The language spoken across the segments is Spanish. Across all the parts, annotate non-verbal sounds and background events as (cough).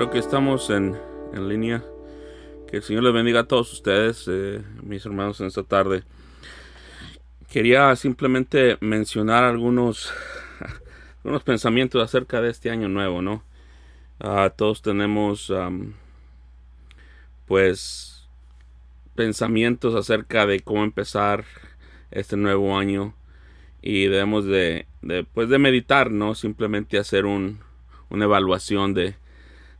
Creo que estamos en, en línea. Que el Señor les bendiga a todos ustedes, eh, mis hermanos, en esta tarde. Quería simplemente mencionar algunos, (laughs) algunos pensamientos acerca de este año nuevo, ¿no? Ah, todos tenemos, pues, pensamientos acerca de cómo empezar este nuevo año y debemos de, de, pues, de meditar, ¿no? Simplemente hacer un, una evaluación de,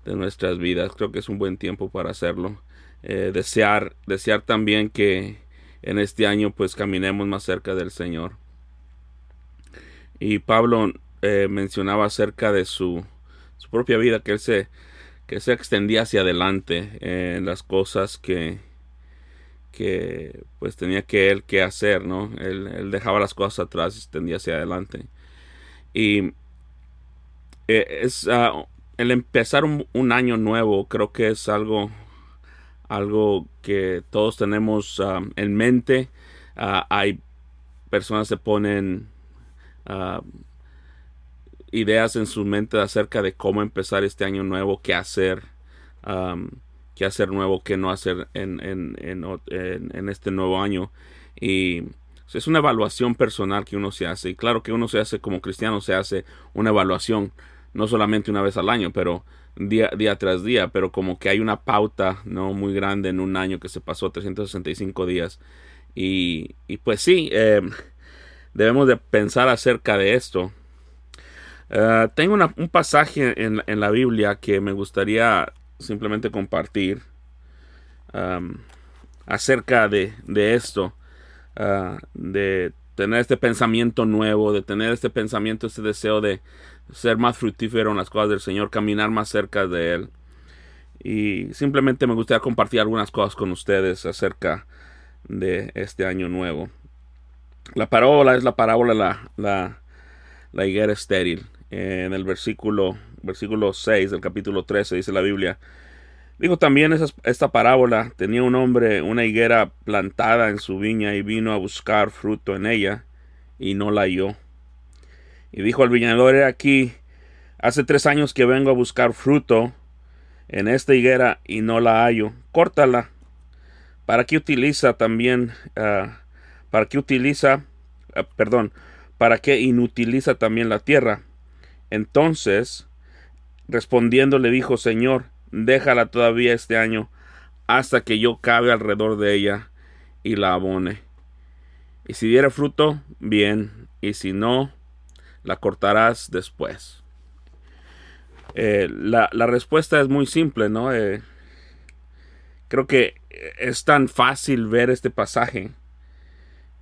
de nuestras vidas. Creo que es un buen tiempo para hacerlo. Eh, desear, desear también que en este año pues caminemos más cerca del Señor. Y Pablo eh, mencionaba acerca de su, su, propia vida, que él se, que se extendía hacia adelante en las cosas que, que pues tenía que él que hacer, ¿no? Él, él dejaba las cosas atrás y extendía hacia adelante. Y eh, es uh, el empezar un, año nuevo, creo que es algo algo que todos tenemos um, en mente. Uh, hay personas que ponen uh, ideas en su mente acerca de cómo empezar este año nuevo, qué hacer, um, qué hacer nuevo, qué no hacer en, en, en, en, este nuevo año. Y es una evaluación personal que uno se hace. Y claro que uno se hace como cristiano, se hace una evaluación, no solamente una vez al año, pero día, día tras día, pero como que hay una pauta no muy grande en un año que se pasó 365 días. Y, y pues sí, eh, debemos de pensar acerca de esto. Uh, tengo un pasaje en, en, la Biblia que me gustaría simplemente compartir acerca de, de esto, uh, de tener este pensamiento nuevo, de tener este pensamiento, este deseo de, ser más fructífero en las cosas del Señor, caminar más cerca de Él. Y simplemente me gustaría compartir algunas cosas con ustedes acerca de este año nuevo. La parábola es la parábola la, la, la higuera estéril. En el versículo, versículo 6 del capítulo 13 dice la Biblia. Dijo también esa, esta parábola, tenía un hombre una higuera plantada en su viña y vino a buscar fruto en ella y no la halló. Y dijo al viñador, he aquí, hace tres años que vengo a buscar fruto en esta higuera y no la hallo. Córtala. ¿Para qué utiliza también, uh, para qué utiliza, uh, perdón, para qué inutiliza también la tierra? Entonces, respondiendo le dijo, Señor, déjala todavía este año hasta que yo cabe alrededor de ella y la abone. Y si diere fruto, bien, y si no, la cortarás después. Eh, la, la, respuesta es muy simple, ¿no? Eh, creo que es tan fácil ver este pasaje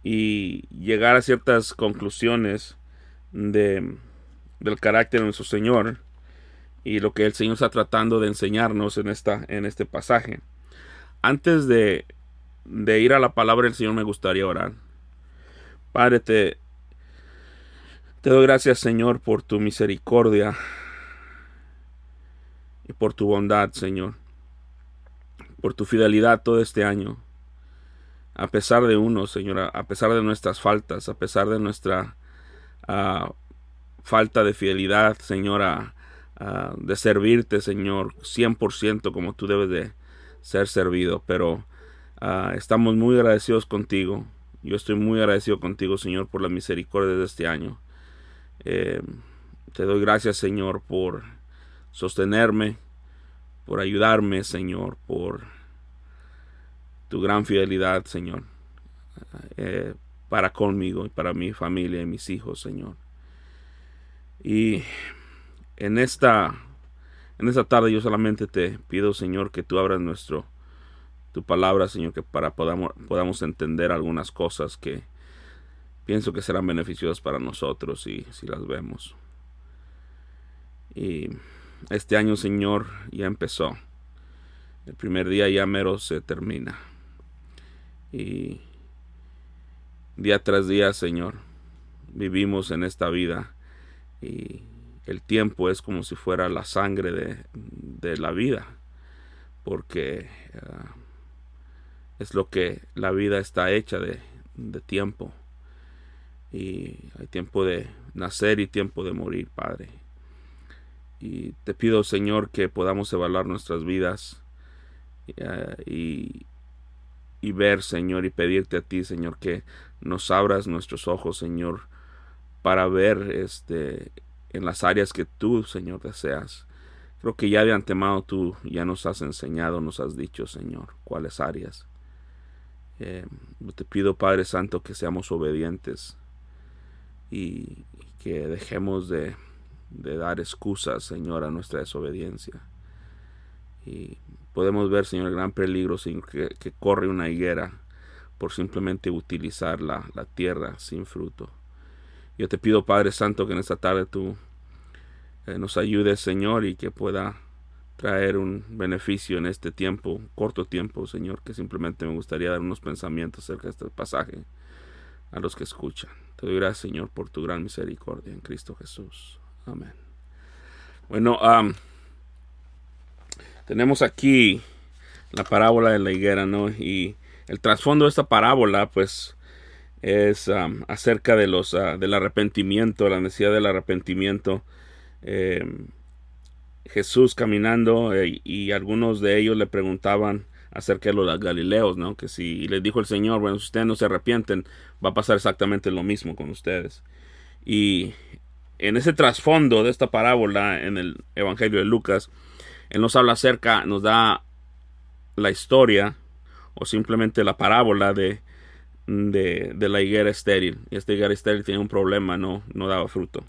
y llegar a ciertas conclusiones de, del carácter de nuestro Señor y lo que el Señor está tratando de enseñarnos en, esta, en este pasaje. Antes de, de ir a la palabra del Señor me gustaría orar. Padre, te, te doy gracias, Señor, por tu misericordia y por tu bondad, Señor, por tu fidelidad todo este año. A pesar de uno, Señor, a pesar de nuestras faltas, a pesar de nuestra uh, falta de fidelidad, Señor, a, uh, de servirte, Señor, 100% como tú debes de ser servido. Pero uh, estamos muy agradecidos contigo. Yo estoy muy agradecido contigo, Señor, por la misericordia de este año. Eh, te doy gracias, Señor, por sostenerme, por ayudarme, Señor, por tu gran fidelidad, Señor, eh, para conmigo y para mi familia y mis hijos, Señor. Y en esta, en esta tarde yo solamente te pido, Señor, que tú abras nuestro, tu palabra, Señor, que para podamos, podamos entender algunas cosas que, pienso que serán beneficiosas para nosotros y si las vemos. Y este año, Señor, ya empezó. El primer día ya mero se termina. Y día tras día, Señor, vivimos en esta vida y el tiempo es como si fuera la sangre de, de la vida, porque uh, es lo que la vida está hecha de, de tiempo y hay tiempo de nacer y tiempo de morir, Padre. y te pido, Señor, que podamos evaluar nuestras vidas y, y ver, Señor, y pedirte a ti, Señor, que nos abras nuestros ojos, Señor, para ver este en las áreas que tú, Señor, deseas. Creo que ya de antemano tú ya nos has enseñado, nos has dicho, Señor, cuáles áreas. Eh, te pido, Padre Santo, que seamos obedientes y, que dejemos de, de, dar excusas, Señor, a nuestra desobediencia. Y podemos ver, Señor, el gran peligro que, que, corre una higuera por simplemente utilizar la, la tierra sin fruto. Yo te pido, Padre Santo, que en esta tarde tú eh, nos ayude, Señor, y que pueda traer un beneficio en este tiempo, corto tiempo, Señor, que simplemente me gustaría dar unos pensamientos acerca de este pasaje a los que escuchan. Te doy gracias, Señor, por tu gran misericordia en Cristo Jesús. Amén. Bueno, tenemos aquí la parábola de la higuera, ¿no? Y el trasfondo de esta parábola, pues, es acerca de los uh, del arrepentimiento, la necesidad del arrepentimiento eh, Jesús caminando eh, y algunos de ellos le preguntaban acerca de los galileos, ¿no? Que si les dijo el Señor, bueno, si ustedes no se arrepienten, va a pasar exactamente lo mismo con ustedes. Y en ese trasfondo de esta parábola en el Evangelio de Lucas, Él nos habla acerca, nos da la historia o simplemente la parábola de, de, la higuera estéril. Y esta higuera estéril tiene un problema, no, no daba fruto.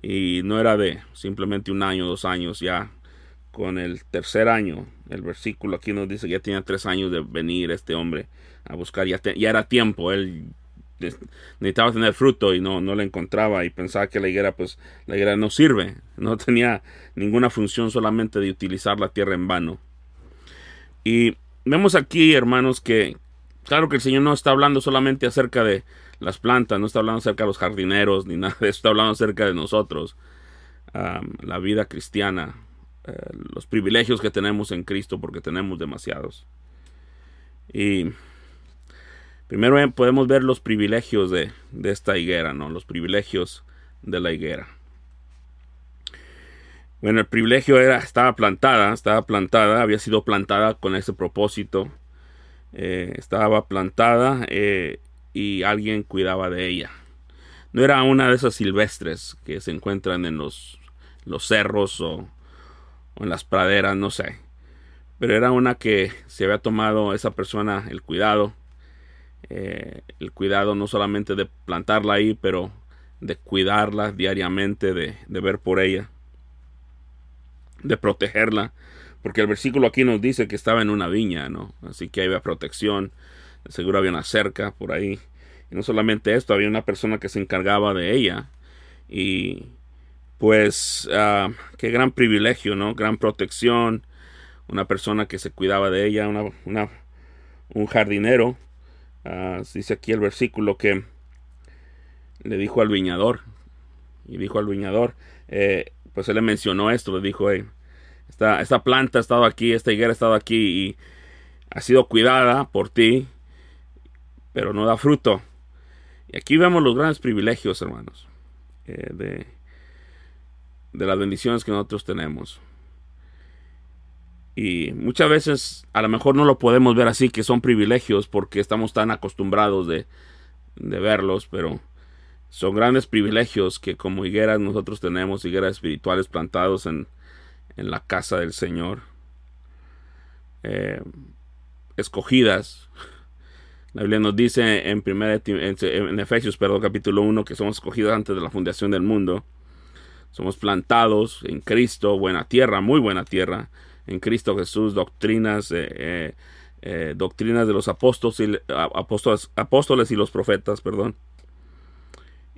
Y no era de simplemente un año, dos años, ya con el tercer año, el versículo aquí nos dice que ya tenía tres años de venir este hombre a buscar, ya, ya era tiempo, él necesitaba tener fruto y no, no lo encontraba y pensaba que la higuera pues la higuera no sirve, no (laughs) tenía ninguna función solamente de utilizar la tierra en vano. Y vemos aquí hermanos que claro que el Señor no está hablando solamente acerca de las plantas, no está hablando acerca de los jardineros ni (laughs) nada está hablando acerca de nosotros, la vida cristiana, eh, los privilegios que tenemos en Cristo porque tenemos demasiados. Y primero podemos ver los privilegios de, de esta higuera, ¿no? Los privilegios de la higuera. Bueno, el privilegio era, estaba plantada, estaba plantada, había sido plantada con ese propósito. Eh, estaba plantada eh, y alguien cuidaba de ella. No era una de esas silvestres que se encuentran en los, los cerros o, en las praderas, no sé. Pero era una que se había tomado esa persona el cuidado. Eh, el cuidado no solamente de plantarla ahí, pero de cuidarla diariamente, de, de ver por ella, de protegerla. Porque el versículo aquí nos dice que estaba en una viña, ¿no? Así que había protección, seguro había una cerca por ahí. Y no solamente esto, había una persona que se encargaba de ella. Y pues uh, qué gran privilegio, ¿no? Gran protección. Una persona que se cuidaba de ella, un jardinero. Uh, dice aquí el versículo que le dijo al viñador. Y dijo al viñador, eh, pues él le mencionó esto, le dijo, esta, esta planta ha estado aquí, esta higuera ha estado aquí y ha sido cuidada por ti pero no da fruto. Y aquí vemos los grandes privilegios, hermanos, eh, de, de las bendiciones que nosotros tenemos. Y muchas veces a lo mejor no lo podemos ver así, que son privilegios, porque estamos tan acostumbrados de, de verlos, pero son grandes privilegios que como higueras nosotros tenemos, higueras espirituales plantados en, en la casa del Señor, eh, escogidas la Biblia nos dice en, en, Efesios perdón, capítulo 1 que somos escogidos antes de la fundación del mundo. Somos plantados en Cristo, buena tierra, muy buena tierra. En Cristo Jesús, doctrinas, eh, eh, eh, doctrinas de los apóstoles y, apóstoles, y los profetas, perdón.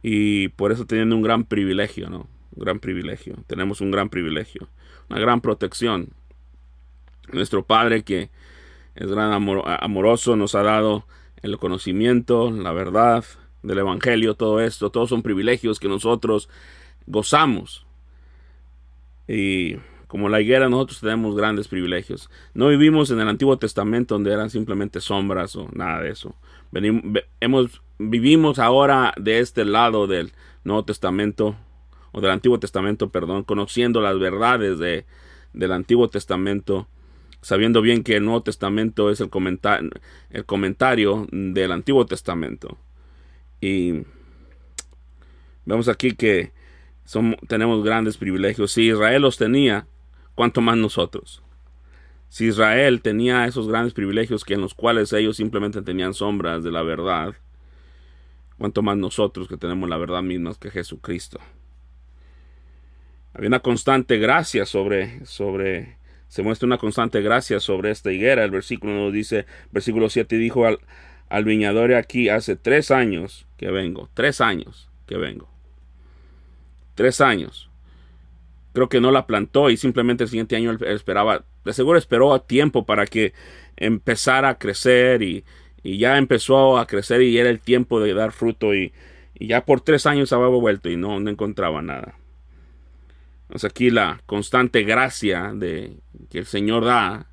Y por eso teniendo un gran privilegio, ¿no? Un gran privilegio. Tenemos un gran privilegio. Una gran protección. Nuestro Padre que es gran amoroso nos ha dado el conocimiento, la verdad del Evangelio, todo esto, todos son privilegios que nosotros gozamos. Y como la higuera, nosotros tenemos grandes privilegios. No vivimos en el Antiguo Testamento donde eran simplemente sombras o nada de eso. hemos, vivimos ahora de este lado del Nuevo Testamento o del Antiguo Testamento, perdón, conociendo las verdades de, del Antiguo Testamento, sabiendo bien que el Nuevo Testamento es el, el comentario del Antiguo Testamento. Y vemos aquí que tenemos grandes privilegios. Si Israel los tenía, ¿cuánto más nosotros? Si Israel tenía esos grandes privilegios que en los cuales ellos simplemente tenían sombras de la verdad, cuanto más nosotros que tenemos la verdad misma que Jesucristo. Había una constante gracia sobre, sobre, se muestra una constante gracia sobre esta higuera. El versículo nos dice, versículo 7 dijo al, al viñador aquí hace tres años que vengo, tres años que vengo. Tres años. Creo que no la plantó y simplemente el siguiente año esperaba, de seguro esperó a tiempo para que empezara a crecer y, y ya empezó a crecer y era el tiempo de dar fruto y, ya por tres años había vuelto y no, no encontraba nada. Entonces aquí la constante gracia de que el Señor da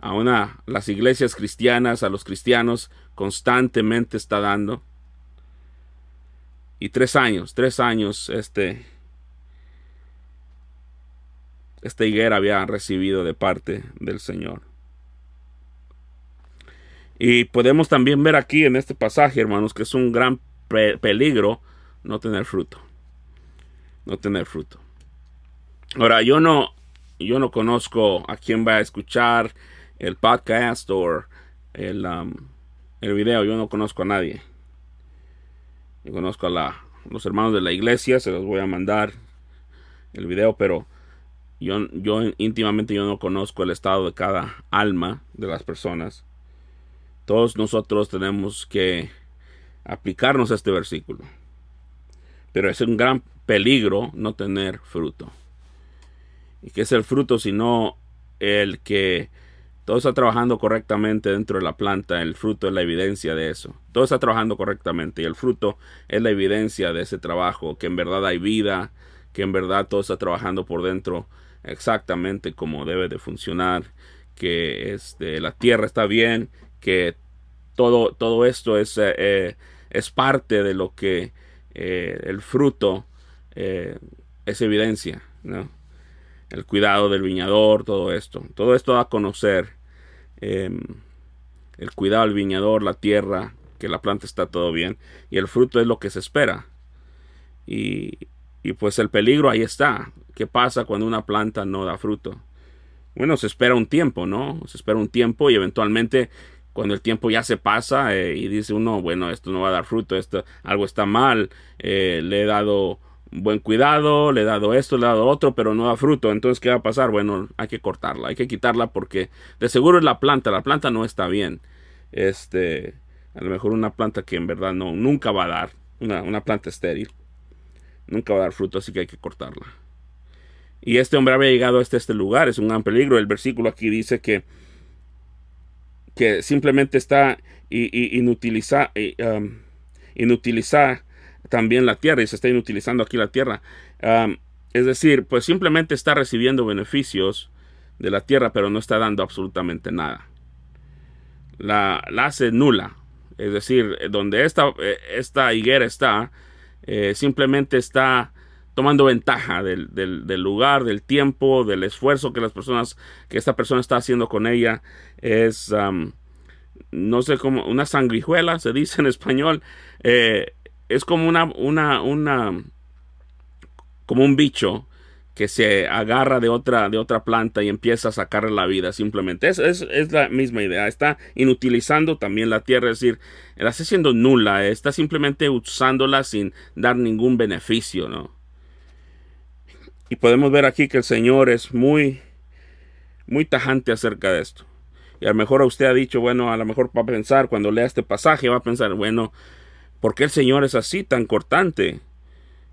a una las iglesias cristianas, a los cristianos constantemente está dando. Y tres años, tres años este higuera había recibido de parte del Señor. Y podemos también ver aquí en este pasaje, hermanos, que es un gran peligro no tener fruto. No tener fruto. Ahora, yo no, yo no conozco a quién va a escuchar el podcast o el, um, el video. Yo no conozco a nadie. Conozco a los hermanos de la iglesia. Se los voy a mandar el video, pero yo, yo íntimamente yo no conozco el estado de cada alma de las personas. Todos nosotros tenemos que aplicarnos a este versículo. Pero es un gran peligro no tener fruto. ¿Y qué es el fruto sino el que todo está trabajando correctamente dentro de la planta? El fruto es la evidencia de eso. Todo está trabajando correctamente y el fruto es la evidencia de ese trabajo, que en verdad hay vida, que en verdad todo está trabajando por dentro exactamente como debe de funcionar, que este, la tierra está bien, que todo, todo esto es, eh, eh, es parte de lo que eh, el fruto es evidencia, ¿no? El cuidado del viñador, todo esto. Todo esto da a conocer em, el cuidado del viñador, la tierra, que la planta está todo bien. Y el fruto es lo que se espera. Y, y pues el peligro ahí está. ¿Qué pasa cuando una planta no da fruto? Bueno, se espera un tiempo, ¿no? Se espera un tiempo y eventualmente cuando el tiempo ya se pasa eh, y dice uno, bueno, esto no va a dar fruto, esto, algo está mal, eh, le he dado buen cuidado, le he dado esto, le he dado otro, pero no da fruto. Entonces, ¿qué va a pasar? Bueno, hay que cortarla, hay que quitarla porque de seguro es la planta, la planta no está bien. Este, a lo mejor una planta que en verdad no, nunca va a dar, una, una planta estéril, nunca va a dar fruto, así que hay que cortarla. Y este hombre había llegado hasta este lugar, es un gran peligro. El versículo aquí dice que, que simplemente está inutilizar, um, inutilizar también la tierra y se está inutilizando aquí la tierra. Es decir, pues simplemente está recibiendo beneficios de la tierra, pero no está dando absolutamente nada. La, la hace nula. Es decir, donde esta, eh, esta higuera está, eh, simplemente está tomando ventaja del, del, lugar, del tiempo, del esfuerzo que las personas, que esta persona está haciendo con ella. Es, no sé cómo, una sangrijuela, se dice en español. Eh, es como una, una, una, como un bicho que se agarra de otra, de otra planta y empieza a sacarle la vida simplemente. Es, es, es, la misma idea. Está inutilizando también la tierra, es decir, la está haciendo nula, está simplemente usándola sin dar ningún beneficio, ¿no? Y podemos ver aquí que el Señor es muy, muy tajante acerca de esto. Y a lo mejor usted ha dicho, bueno, a lo mejor va a pensar, cuando lea este pasaje, va a pensar, bueno, ¿por qué el Señor es así, tan cortante?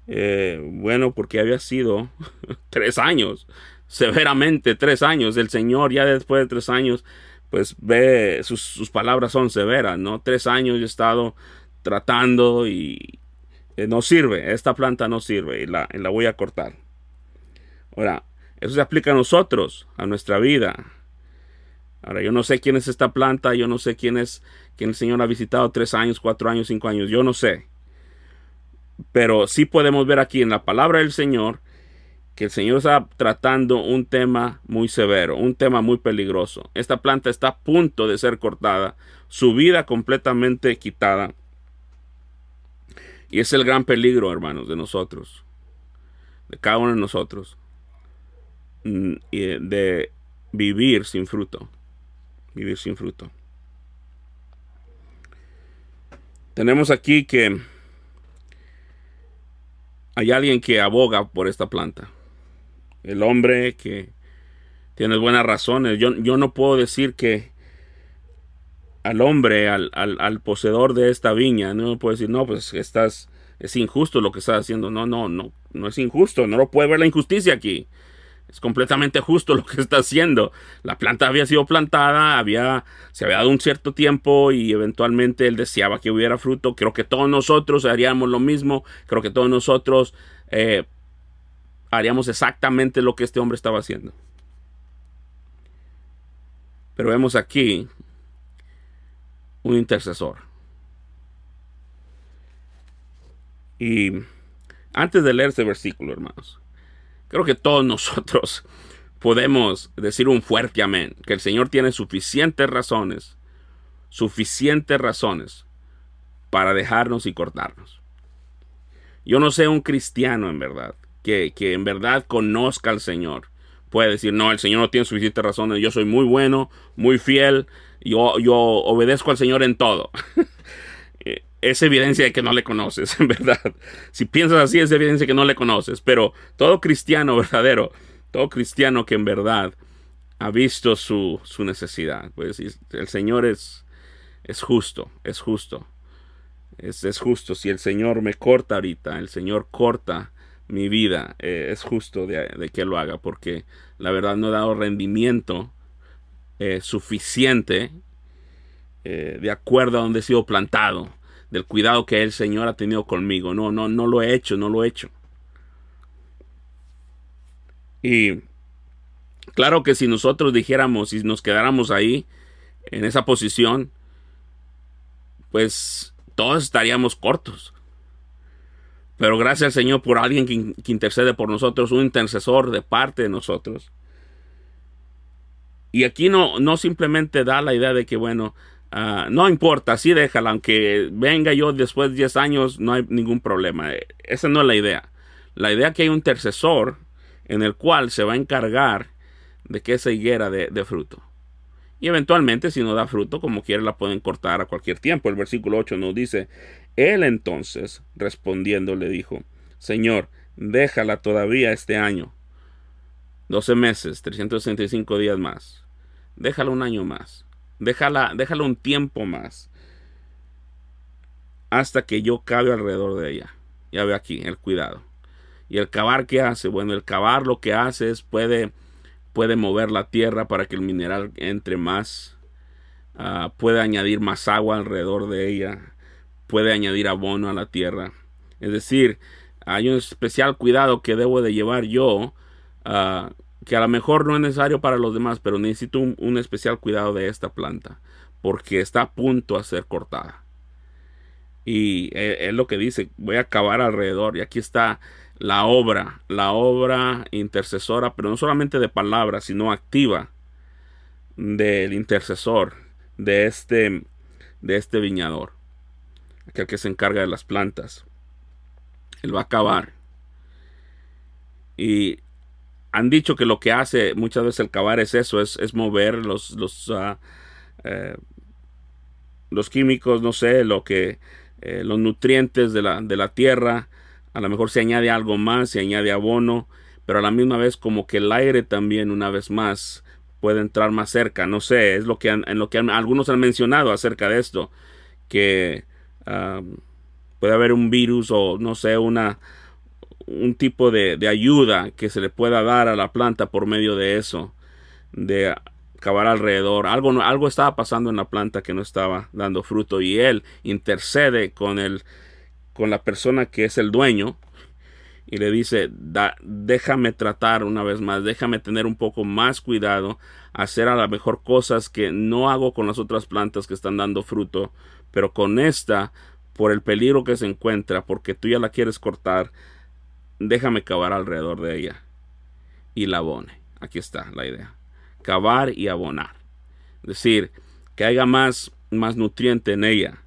Eh, bueno, porque había sido (laughs) tres años, severamente tres años. El Señor ya después de tres años, pues ve, sus, palabras son severas, ¿no? Tres años he estado tratando y eh, no sirve, esta planta no sirve y la, y la voy a cortar. Ahora, eso se aplica a nosotros, a nuestra vida. Ahora, yo no sé quién es esta planta, yo no sé quién es, quién el Señor ha visitado tres años, cuatro años, cinco años, yo no sé. Pero sí podemos ver aquí en la palabra del Señor que el Señor está tratando un tema muy severo, un tema muy peligroso. Esta planta está a punto de ser cortada, su vida completamente quitada. Y es el gran peligro, hermanos, de nosotros, de cada uno de nosotros, mm, de vivir sin fruto, vivir sin fruto. Tenemos aquí que hay alguien que aboga por esta planta. El hombre que tiene buenas razones. Yo, yo no puedo decir que al hombre, al, al, poseedor de esta viña, no puedo decir, no, pues estás, es injusto lo que estás haciendo. No, no, no, no es injusto. No lo puede ver la injusticia aquí. Es completamente justo lo que está haciendo. La planta había sido plantada, había, se había dado un cierto tiempo y eventualmente él deseaba que hubiera fruto. Creo que todos nosotros haríamos lo mismo. Creo que todos nosotros eh, haríamos exactamente lo que este hombre estaba haciendo. Pero vemos aquí un intercesor. Y antes de leer este versículo, hermanos, Creo que todos (laughs) nosotros podemos decir un fuerte amén, que el Señor tiene suficientes razones, suficientes razones para dejarnos y cortarnos. Yo no sé un cristiano en verdad, que, que en verdad conozca al Señor, puede decir, no, el Señor no tiene suficientes razones, yo soy muy bueno, muy fiel, yo, yo obedezco al Señor en todo. (laughs) es evidencia de que no le conoces, (laughs) en verdad. Si piensas así, es evidencia de que no le conoces. Pero todo cristiano verdadero, todo cristiano que en verdad ha visto su, necesidad, pues el Señor es, es justo, es justo. Es, es, justo. Si el Señor me corta ahorita, el Señor corta mi vida, eh, es justo de, que lo haga, porque la verdad no he dado rendimiento eh, suficiente eh, de acuerdo a donde he sido plantado del cuidado que el Señor ha tenido conmigo. No, no, no lo he hecho, no lo he hecho. Y claro que si nosotros dijéramos, si nos quedáramos ahí, en esa posición, pues todos estaríamos cortos. Pero gracias al Señor por alguien que, que, intercede por nosotros, un intercesor de parte de nosotros. Y aquí no, no simplemente da la idea de que, bueno, Ah, no importa, así déjala, aunque venga yo después de 10 años, no hay ningún problema. Esa no es la idea. La idea es que hay un intercesor en el cual se va a encargar de que esa higuera de, de fruto. Y eventualmente, si no da fruto, como quiera, la pueden cortar a cualquier tiempo. El versículo 8 nos dice, Él entonces, respondiendo, le dijo, Señor, déjala todavía este año. 12 meses, 365 días más. Déjala un año más Déjala, déjala un tiempo más. Hasta que yo cabe alrededor de ella. Ya ve aquí el cuidado. Y el cavar que hace, bueno, el cavar lo que hace es puede, puede mover la tierra para que el mineral entre más. Ah, puede añadir más agua alrededor de ella. Puede añadir abono a la tierra. Es decir, hay un especial cuidado que debo de llevar yo uh, que a lo mejor no es necesario para los demás, pero necesito un, especial cuidado de esta planta, porque está a punto a ser cortada. Y es lo que dice, voy a acabar alrededor. Y aquí está la obra, la obra intercesora, pero no solamente de palabras, sino activa del intercesor, de este, de este viñador, aquel que se encarga de las plantas. Él va a acabar. Y han dicho que lo que hace muchas veces el cavar es eso, es, mover los, los, eh, los químicos, no sé, lo que, eh, los nutrientes de la, de la tierra. A lo mejor se añade algo más, se añade abono, pero a la misma vez como que el aire también una vez más puede entrar más cerca. No sé, es lo que, en lo que algunos han mencionado acerca de esto, que ah, puede haber un virus o no sé, una un tipo de, ayuda que se le pueda dar a la planta por medio de eso, de cavar alrededor. Algo, algo estaba pasando en la planta que no estaba dando fruto y él intercede con, el, con la persona que es el dueño y le dice, déjame tratar una vez más, déjame tener un poco más cuidado, hacer a lo mejor cosas que no hago con las otras plantas que están dando fruto, pero con esta por el peligro que se encuentra, porque tú ya la quieres cortar, déjame cavar alrededor de ella y la abone. Aquí está la idea. Cavar y abonar. Es decir, que haya más, más nutriente en ella.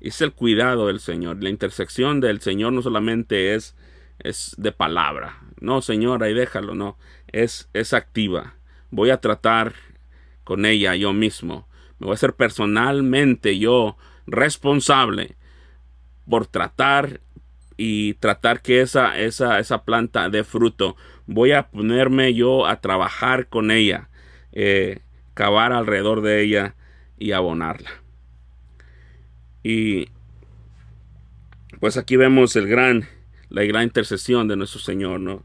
Es el cuidado del Señor. La intersección del Señor no solamente es, es de palabra. No, Señor, ahí déjalo, no. Es, es activa. Voy a tratar con ella yo mismo. Me voy a ser personalmente yo responsable por tratar y tratar que esa, esa, esa planta dé fruto. Voy a ponerme yo a trabajar con ella, eh, cavar alrededor de ella y abonarla. Y pues aquí vemos el gran, la gran intercesión de nuestro Señor, ¿no?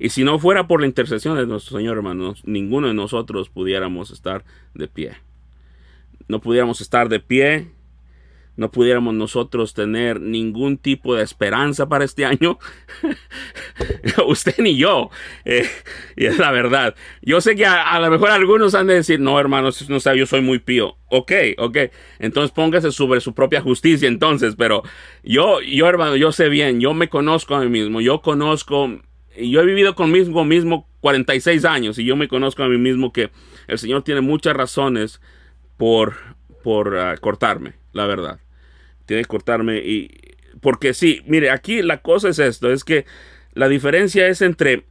Y si no fuera por la intercesión de nuestro Señor, hermanos, ninguno de nosotros pudiéramos estar de pie. No pudiéramos estar de pie no pudiéramos nosotros tener ningún tipo de esperanza para este año. (laughs) Usted ni yo. Eh, y es la verdad. Yo sé que a, lo mejor algunos han de decir, no, hermanos, no sé, yo soy muy pío. Ok, ok. Entonces póngase sobre su propia justicia entonces. Pero yo, yo, hermano, yo sé bien, yo me conozco a mí mismo. Yo conozco, yo he vivido conmigo mismo 46 años y yo me conozco a mí mismo que el Señor tiene muchas razones por, por ah, cortarme, la verdad tiene que cortarme y porque sí, mire, aquí la cosa es esto, es que la diferencia es entre,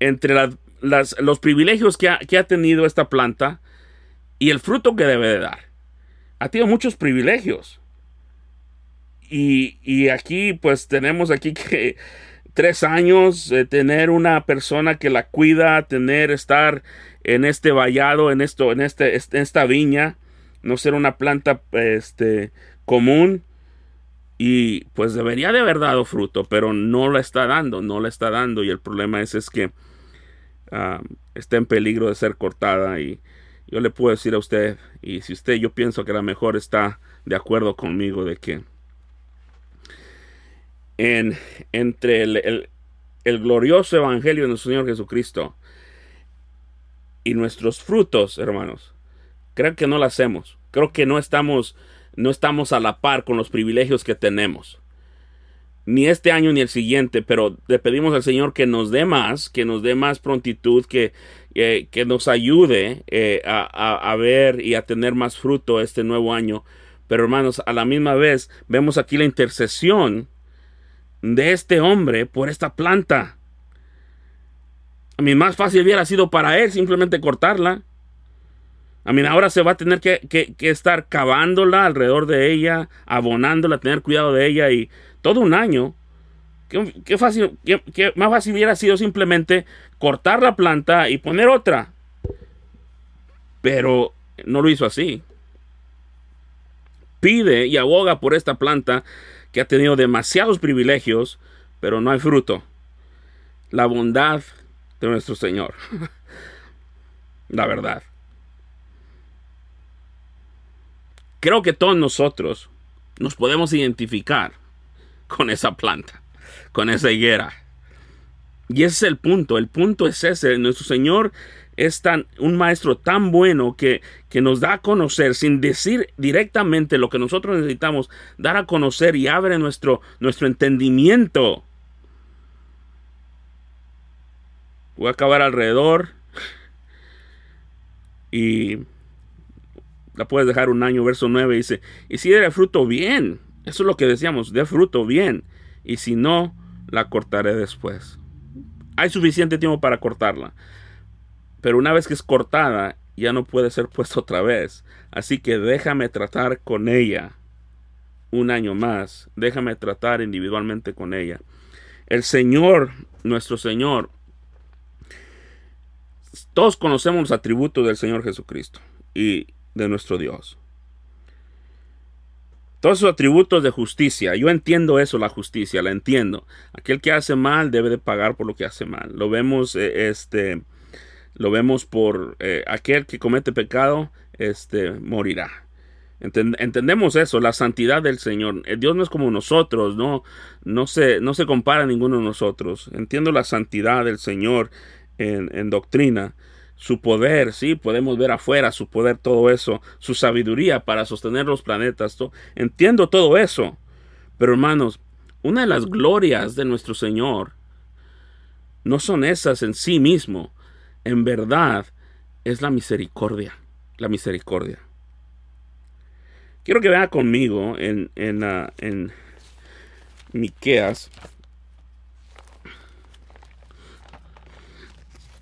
entre las, los privilegios que ha, que ha, tenido esta planta y el fruto que debe de dar. Ha tenido muchos privilegios. Y, y aquí pues tenemos aquí que tres años, de tener una persona que la cuida, tener, estar en este vallado, en esto, en este, esta viña, no ser una planta, este, común y pues debería de haber dado fruto, pero no la está dando, no la está dando y el problema es, es que ah, está en peligro de ser cortada y yo le puedo decir a usted y si usted yo pienso que a lo mejor está de acuerdo conmigo de que en, entre el, el glorioso evangelio de nuestro Señor Jesucristo y nuestros frutos, hermanos, creo que no lo hacemos. Creo que no estamos no estamos a la par con los privilegios que tenemos. Ni este año ni el siguiente, pero le pedimos al Señor que nos dé más, que nos dé más prontitud, que, que nos ayude eh, a, a ver y a tener más fruto este nuevo año. Pero hermanos, a la misma vez vemos aquí la intercesión de este hombre por esta planta. A mí más fácil hubiera sido para él simplemente cortarla. A mí ahora se va a tener que, estar cavándola alrededor de ella, abonándola, tener cuidado de ella y todo un año. Qué, fácil, qué, más fácil hubiera sido simplemente cortar la planta y poner otra. Pero no lo hizo así. Pide y aboga por esta planta que ha tenido demasiados privilegios, pero no hay fruto. La bondad de nuestro Señor. (laughs) la verdad. Creo que todos nosotros nos podemos identificar con esa planta, con esa higuera. Y ese es el punto, el punto es ese, nuestro Señor es tan, un maestro tan bueno que, que nos da a conocer sin decir directamente lo que nosotros necesitamos, dar a conocer y abre nuestro, nuestro entendimiento. Voy a acabar alrededor y la puedes dejar un año, verso 9 dice, y si dé fruto bien, eso es lo que decíamos, dé fruto bien, y si no, la cortaré después. Hay suficiente tiempo para cortarla, pero una vez que es cortada, ya no puede ser puesta otra vez, así que déjame tratar con ella un año más, déjame tratar individualmente con ella. El Señor, nuestro Señor, todos conocemos los atributos del Señor Jesucristo. Y de nuestro Dios. Todos sus atributos de justicia, yo entiendo eso, la justicia, la entiendo. Aquel que hace mal debe de pagar por lo que hace mal. Lo vemos, eh, este, lo vemos por eh, aquel que comete pecado, este, morirá. entendemos eso, la santidad del Señor. Eh, Dios no es como nosotros, no, no se, no se compara a ninguno de nosotros. Entiendo la santidad del Señor en, en doctrina su poder, sí, podemos ver afuera su poder, todo eso, su sabiduría para sostener los planetas. Entiendo todo eso, Pero hermanos, una de las glorias de nuestro Señor no son esas en sí mismo. En verdad es la misericordia. La misericordia. Quiero que vea conmigo en, en, uh, en Miqueas.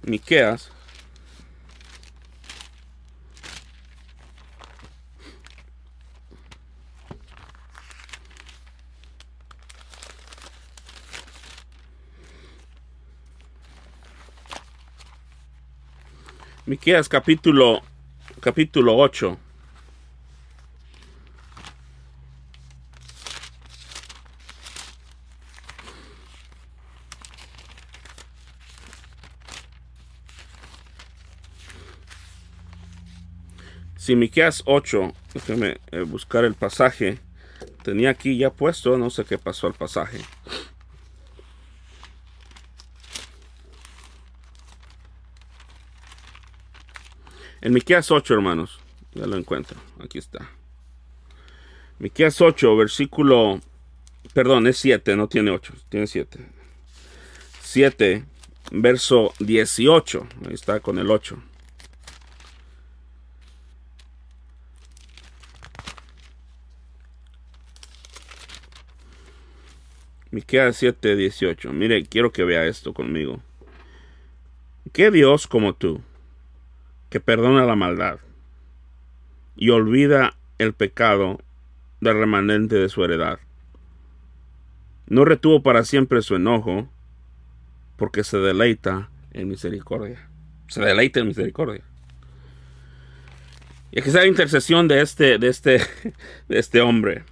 Miqueas. Miqueas capítulo capítulo 8. Si Miqueas 8, déjeme eh, buscar el pasaje. Tenía aquí ya puesto, no sé qué pasó al pasaje. En Miqueas 8, hermanos, ya lo encuentro. Aquí está. Miqueas 8, versículo perdón, es 7, no tiene 8, tiene 7. 7, verso 18. Ahí está con el 8. Miqueas 7, 18. Mire, quiero que vea esto conmigo. ¿Qué Dios como tú? Que perdona la maldad y olvida el pecado del remanente de su heredad. No retuvo para siempre su enojo, porque se deleita en misericordia. Se deleita en misericordia. Y aquí está la intercesión de este, de este, (laughs) de este hombre.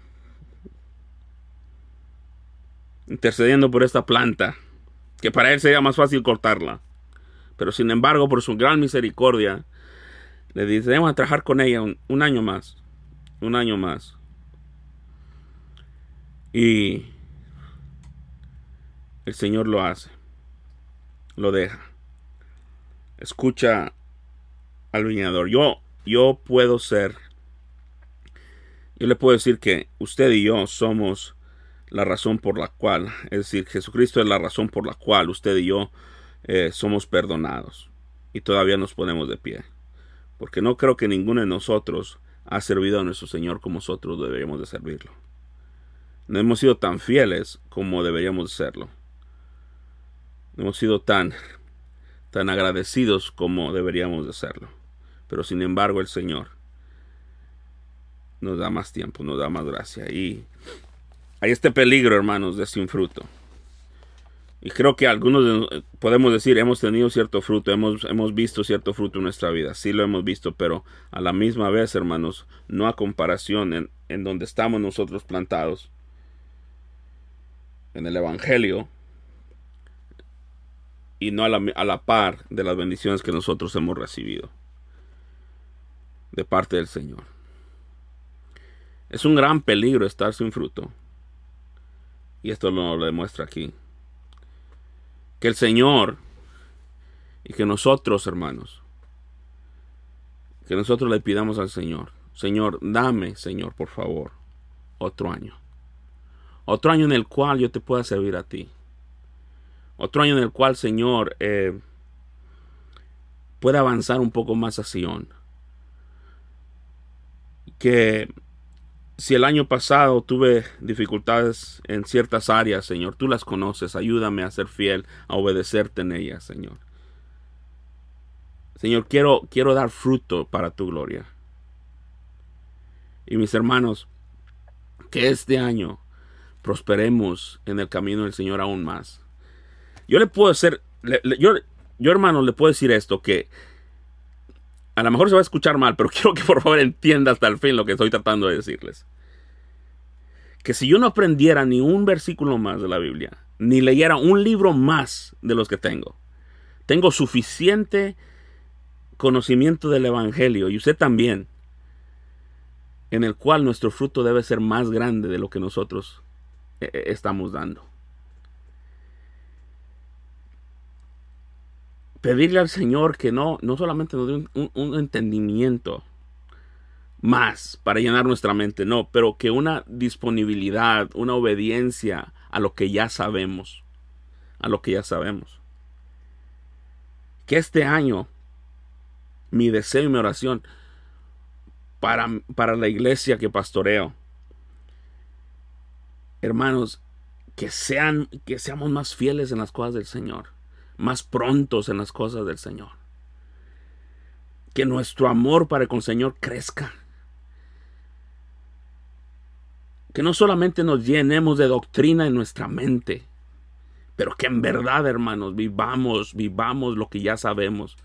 Intercediendo por esta planta, que para él sería más fácil cortarla. Pero sin embargo, por su gran misericordia, le dice, debemos trabajar con ella un, año más. Un año más. Y el Señor lo hace. Lo deja. Escucha al viñador. Yo, yo puedo ser. Yo le puedo decir que usted y yo somos la razón por la cual, es decir, Jesucristo es la razón por la cual usted y yo eh, somos perdonados y todavía nos ponemos de pie porque no creo que ninguno de nosotros ha servido a nuestro Señor como nosotros deberíamos de servirlo. No hemos sido tan fieles como deberíamos de serlo. No hemos sido tan, tan agradecidos como deberíamos de serlo. Pero sin embargo el Señor nos da más tiempo, nos da más gracia. Y hay este peligro, hermanos, de sin fruto. Y creo que algunos podemos decir, hemos tenido cierto fruto, hemos, hemos visto cierto fruto en nuestra vida. Sí lo hemos visto, pero a la misma vez, hermanos, no a comparación en, en donde estamos nosotros plantados, en el Evangelio, y no a la, a la par de las bendiciones que nosotros hemos recibido de parte del Señor. Es un gran peligro estar sin fruto. Y esto lo demuestra aquí que el Señor y que nosotros, hermanos, que nosotros le pidamos al Señor, Señor, dame, Señor, por favor, otro año. Otro año en el cual yo te pueda servir a ti. Otro año en el cual, Señor, eh, pueda avanzar un poco más a Sion. Que si el año pasado tuve dificultades en ciertas áreas, Señor, tú las conoces, ayúdame a ser fiel, a obedecerte en ellas, Señor. Señor, quiero, quiero dar fruto para tu gloria. Y mis hermanos, que este año prosperemos en el camino del Señor aún más. Yo le puedo hacer, yo, yo hermano, le puedo decir esto, que a lo mejor se va a escuchar mal, pero (laughs) quiero que por favor entienda hasta el fin lo que estoy tratando de decirles que si yo no aprendiera ni un versículo más de la Biblia, ni leyera un libro más de los que tengo, tengo suficiente conocimiento del Evangelio, y usted también, en el cual nuestro fruto debe ser más grande de lo que nosotros eh, eh, estamos dando. Pedirle al Señor que no, no solamente nos dé un entendimiento más para llenar nuestra mente, no, pero que una disponibilidad, una obediencia a lo que ya sabemos, a lo que ya sabemos. Que este año, mi deseo y mi oración para, para la iglesia que pastoreo, hermanos, que sean, que seamos más fieles en las cosas del Señor, más prontos en las cosas del Señor. Que nuestro amor para con el Señor crezca que no solamente nos llenemos de doctrina en nuestra mente, pero que en verdad, hermanos, vivamos, vivamos lo que ya sabemos.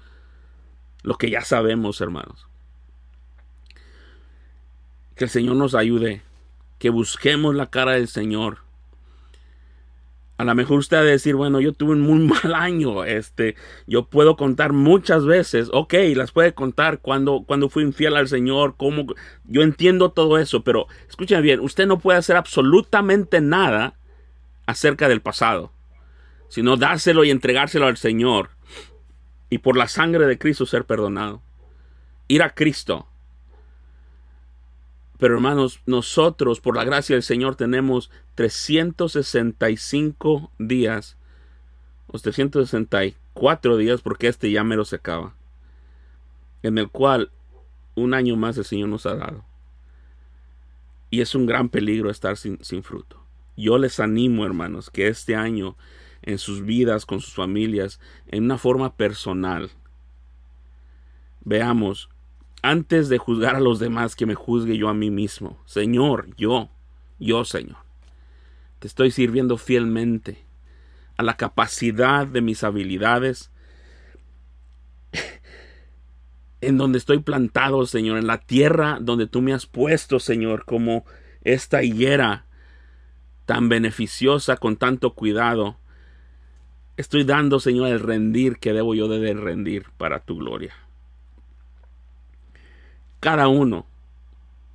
Lo que ya sabemos, hermanos. Que el Señor nos ayude, que busquemos la cara del Señor, a lo mejor usted va a decir, bueno, yo tuve un muy (laughs) mal año, este, yo puedo contar muchas veces, ok, las puede contar cuando, cuando fui infiel al Señor, cómo, yo entiendo todo eso, pero escuchen bien, usted no puede hacer absolutamente nada acerca del pasado, sino dárselo y entregárselo al Señor y por la sangre de Cristo ser perdonado. Ir a Cristo, pero hermanos, nosotros por la gracia del Señor tenemos 365 días, o 364 días, porque este ya mero se acaba, en el cual un año más el Señor nos ha dado. Y es un gran peligro estar sin, sin fruto. Yo les animo, hermanos, que este año en sus vidas, con sus familias, en una forma personal, veamos antes de juzgar a los demás, que me juzgue yo a mí mismo. Señor, yo, yo, Señor, te estoy sirviendo fielmente a la capacidad de mis habilidades, (laughs) en donde estoy plantado, Señor, en la tierra donde tú me has puesto, Señor, como esta higuera tan beneficiosa con tanto cuidado. Estoy dando, Señor, el rendir que debo yo de rendir para tu gloria cada uno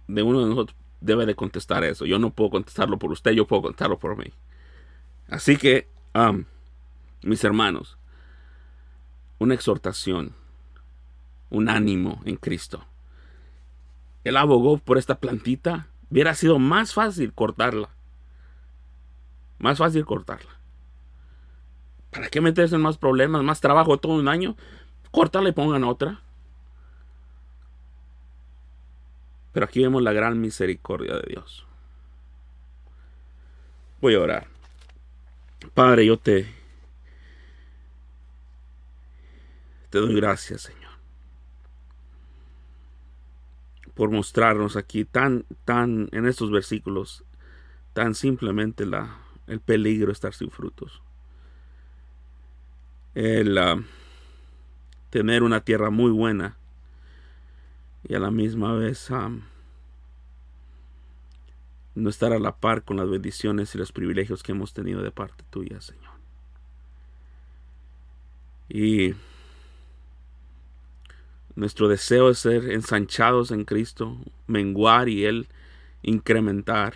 de uno de nosotros debe de contestar eso. Yo no puedo contestarlo por usted, yo puedo contestarlo por mí. Así que, um, mis hermanos, una exhortación, un ánimo en Cristo. Él abogó por esta plantita. Hubiera sido más fácil cortarla. Más fácil cortarla. ¿Para qué meterse en más problemas, más trabajo todo un año? Córtala y pongan otra. Pero aquí vemos la gran misericordia de Dios. Voy a orar. Padre, yo te, te doy gracias, Señor, por mostrarnos aquí tan, tan, en estos versículos, tan simplemente la, el peligro de estar sin frutos. El ah, tener una tierra muy buena y a la misma vez no estar a la par con las bendiciones y los privilegios que hemos tenido de parte tuya, Señor. Y nuestro deseo es ser ensanchados en Cristo, menguar y Él incrementar.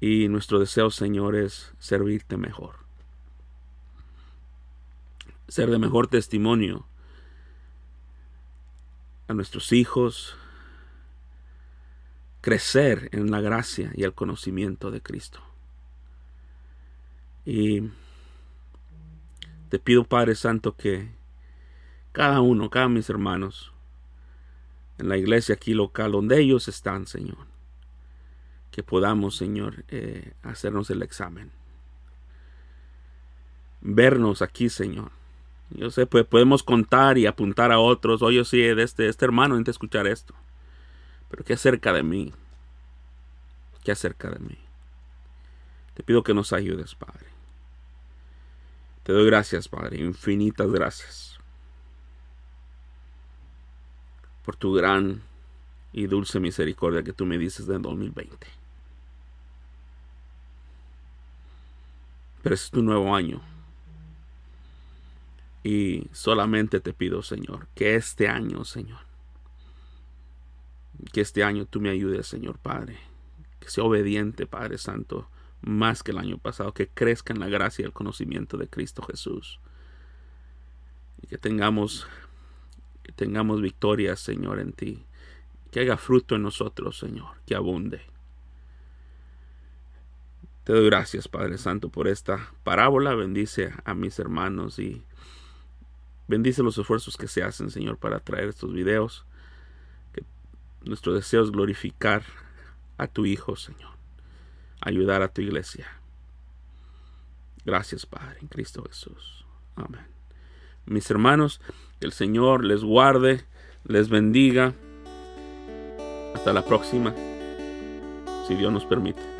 Y nuestro deseo, Señor, es servirte mejor. Ser de mejor testimonio a nuestros hijos, crecer en la gracia y el conocimiento de Cristo. Y te pido, Padre Santo, que cada uno, cada mis hermanos, en la iglesia aquí local, donde ellos están, Señor, que podamos, Señor, eh, hacernos el examen. Vernos aquí, Señor, yo sé, pues podemos contar y apuntar a otros. Oye, sí, de este, este hermano necesita escuchar esto. Pero ¿qué acerca de mí? ¿Qué acerca de mí? Te pido que nos ayudes, Padre. Te doy gracias, Padre, infinitas gracias. Por tu gran y dulce misericordia que tú me dices del 2020. Pero es tu nuevo año. Y solamente te pido, Señor, que este año, Señor, que este año tú me ayudes, Señor Padre, que sea obediente, Padre Santo, más que el año pasado, que crezca en la gracia y el conocimiento de Cristo Jesús. Y que tengamos, que tengamos victorias, Señor, en ti. que haga fruto en nosotros, Señor, que abunde. Te doy gracias, Padre Santo, por esta parábola. Bendice a mis hermanos y bendice los esfuerzos que se hacen, Señor, para traer estos videos. Que nuestro deseo es glorificar a tu Hijo, Señor. Ayudar a tu iglesia. Gracias, Padre, en Cristo Jesús. Amén. Mis hermanos, que el Señor les guarde, les bendiga. Hasta la próxima, si Dios nos permite.